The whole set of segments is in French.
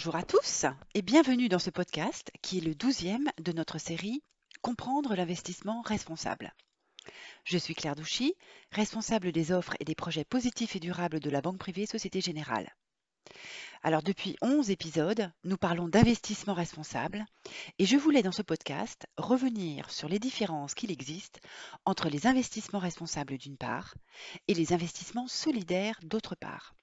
Bonjour à tous et bienvenue dans ce podcast qui est le douzième de notre série Comprendre l'investissement responsable. Je suis Claire Douchy, responsable des offres et des projets positifs et durables de la Banque privée Société Générale. Alors depuis 11 épisodes, nous parlons d'investissement responsable et je voulais dans ce podcast revenir sur les différences qu'il existe entre les investissements responsables d'une part et les investissements solidaires d'autre part.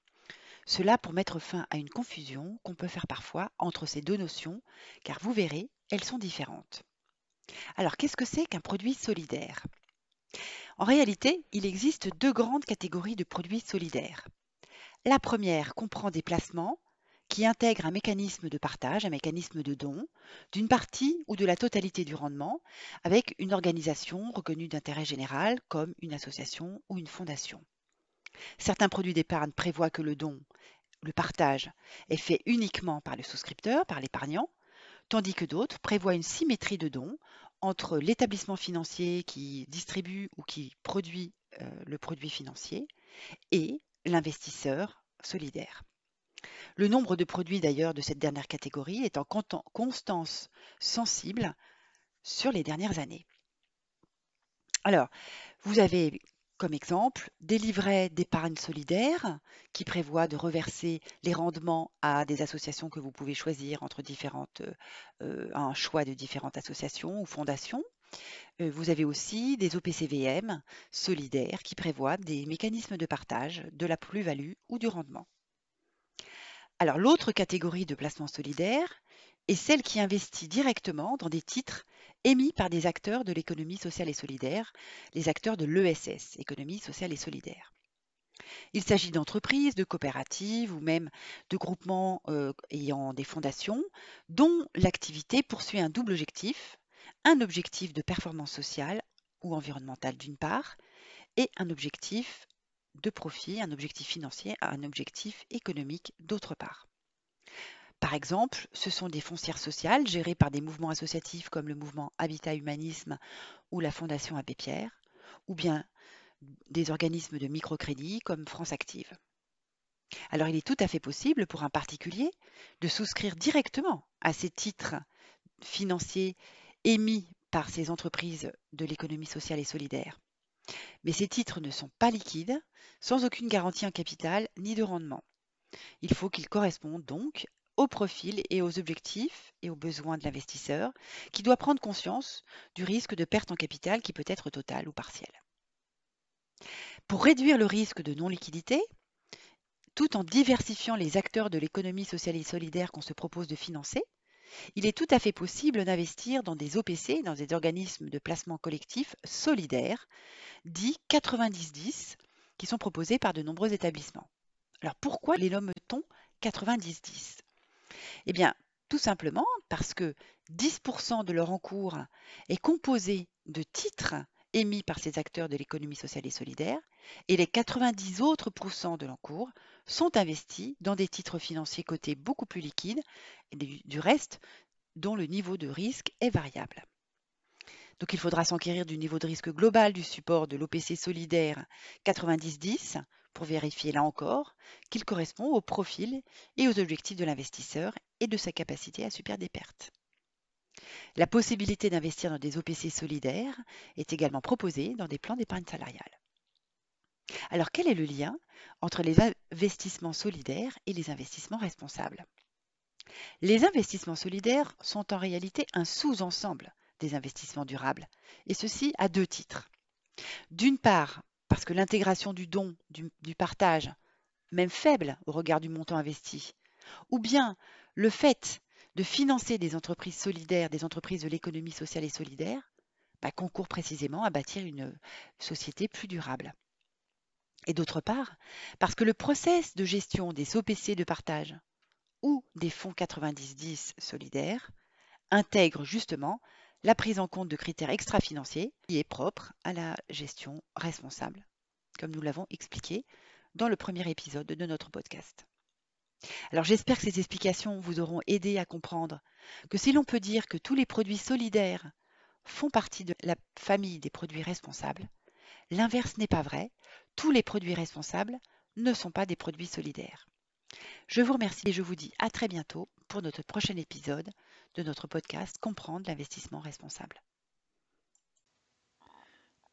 Cela pour mettre fin à une confusion qu'on peut faire parfois entre ces deux notions, car vous verrez, elles sont différentes. Alors qu'est-ce que c'est qu'un produit solidaire? En réalité, il existe deux grandes catégories de produits solidaires. La première comprend des placements qui intègrent un mécanisme de partage, un mécanisme de don, d'une partie ou de la totalité du rendement, avec une organisation reconnue d'intérêt général comme une association ou une fondation. Certains produits d'épargne prévoient que le don, le partage, est fait uniquement par le souscripteur, par l'épargnant, tandis que d'autres prévoient une symétrie de dons entre l'établissement financier qui distribue ou qui produit euh, le produit financier et l'investisseur solidaire. Le nombre de produits d'ailleurs de cette dernière catégorie est en constance sensible sur les dernières années. Alors, vous avez comme exemple, des livrets d'épargne solidaire qui prévoient de reverser les rendements à des associations que vous pouvez choisir entre différentes, euh, un choix de différentes associations ou fondations. Euh, vous avez aussi des OPCVM solidaires qui prévoient des mécanismes de partage de la plus-value ou du rendement. Alors l'autre catégorie de placement solidaire est celle qui investit directement dans des titres émis par des acteurs de l'économie sociale et solidaire, les acteurs de l'ESS, économie sociale et solidaire. Il s'agit d'entreprises, de coopératives ou même de groupements euh, ayant des fondations dont l'activité poursuit un double objectif, un objectif de performance sociale ou environnementale d'une part, et un objectif de profit, un objectif financier, un objectif économique d'autre part. Par exemple, ce sont des foncières sociales gérées par des mouvements associatifs comme le mouvement Habitat Humanisme ou la Fondation Abbé Pierre, ou bien des organismes de microcrédit comme France Active. Alors il est tout à fait possible pour un particulier de souscrire directement à ces titres financiers émis par ces entreprises de l'économie sociale et solidaire. Mais ces titres ne sont pas liquides, sans aucune garantie en capital ni de rendement. Il faut qu'ils correspondent donc au profil et aux objectifs et aux besoins de l'investisseur, qui doit prendre conscience du risque de perte en capital qui peut être total ou partiel. Pour réduire le risque de non-liquidité, tout en diversifiant les acteurs de l'économie sociale et solidaire qu'on se propose de financer, il est tout à fait possible d'investir dans des OPC, dans des organismes de placement collectif solidaires, dits 90-10, qui sont proposés par de nombreux établissements. Alors pourquoi les nomme-t-on 90-10 eh bien, tout simplement parce que 10% de leur encours est composé de titres émis par ces acteurs de l'économie sociale et solidaire, et les 90 autres de l'encours sont investis dans des titres financiers cotés beaucoup plus liquides, et du reste dont le niveau de risque est variable. Donc il faudra s'enquérir du niveau de risque global du support de l'OPC solidaire 90-10 pour vérifier là encore qu'il correspond au profil et aux objectifs de l'investisseur et de sa capacité à subir des pertes. La possibilité d'investir dans des OPC solidaires est également proposée dans des plans d'épargne salariale. Alors quel est le lien entre les investissements solidaires et les investissements responsables? Les investissements solidaires sont en réalité un sous-ensemble des investissements durables, et ceci à deux titres. D'une part, parce que l'intégration du don, du, partage, même faible au regard du montant investi, ou bien le fait de financer des entreprises solidaires, des entreprises de l'économie sociale et solidaire, bah, concourt précisément à bâtir une société plus durable. Et d'autre part, parce que le process de gestion des OPC de partage ou des fonds 90-10 solidaires intègre justement la prise en compte de critères extra-financiers qui est propre à la gestion responsable, comme nous l'avons expliqué dans le premier épisode de notre podcast. Alors j'espère que ces explications vous auront aidé à comprendre que si l'on peut dire que tous les produits solidaires font partie de la famille des produits responsables, l'inverse n'est pas vrai, tous les produits responsables ne sont pas des produits solidaires. Je vous remercie et je vous dis à très bientôt pour notre prochain épisode de notre podcast Comprendre l'investissement responsable.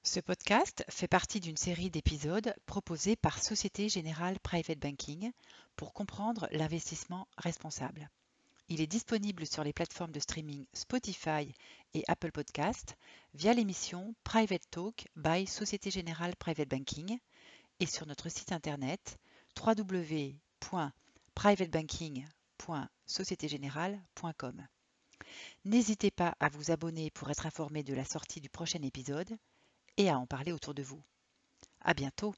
Ce podcast fait partie d'une série d'épisodes proposés par Société Générale Private Banking pour comprendre l'investissement responsable. Il est disponible sur les plateformes de streaming Spotify et Apple Podcast via l'émission Private Talk by Société Générale Private Banking et sur notre site internet www.privatebanking.sociétégénérale.com. N'hésitez pas à vous abonner pour être informé de la sortie du prochain épisode et à en parler autour de vous. À bientôt!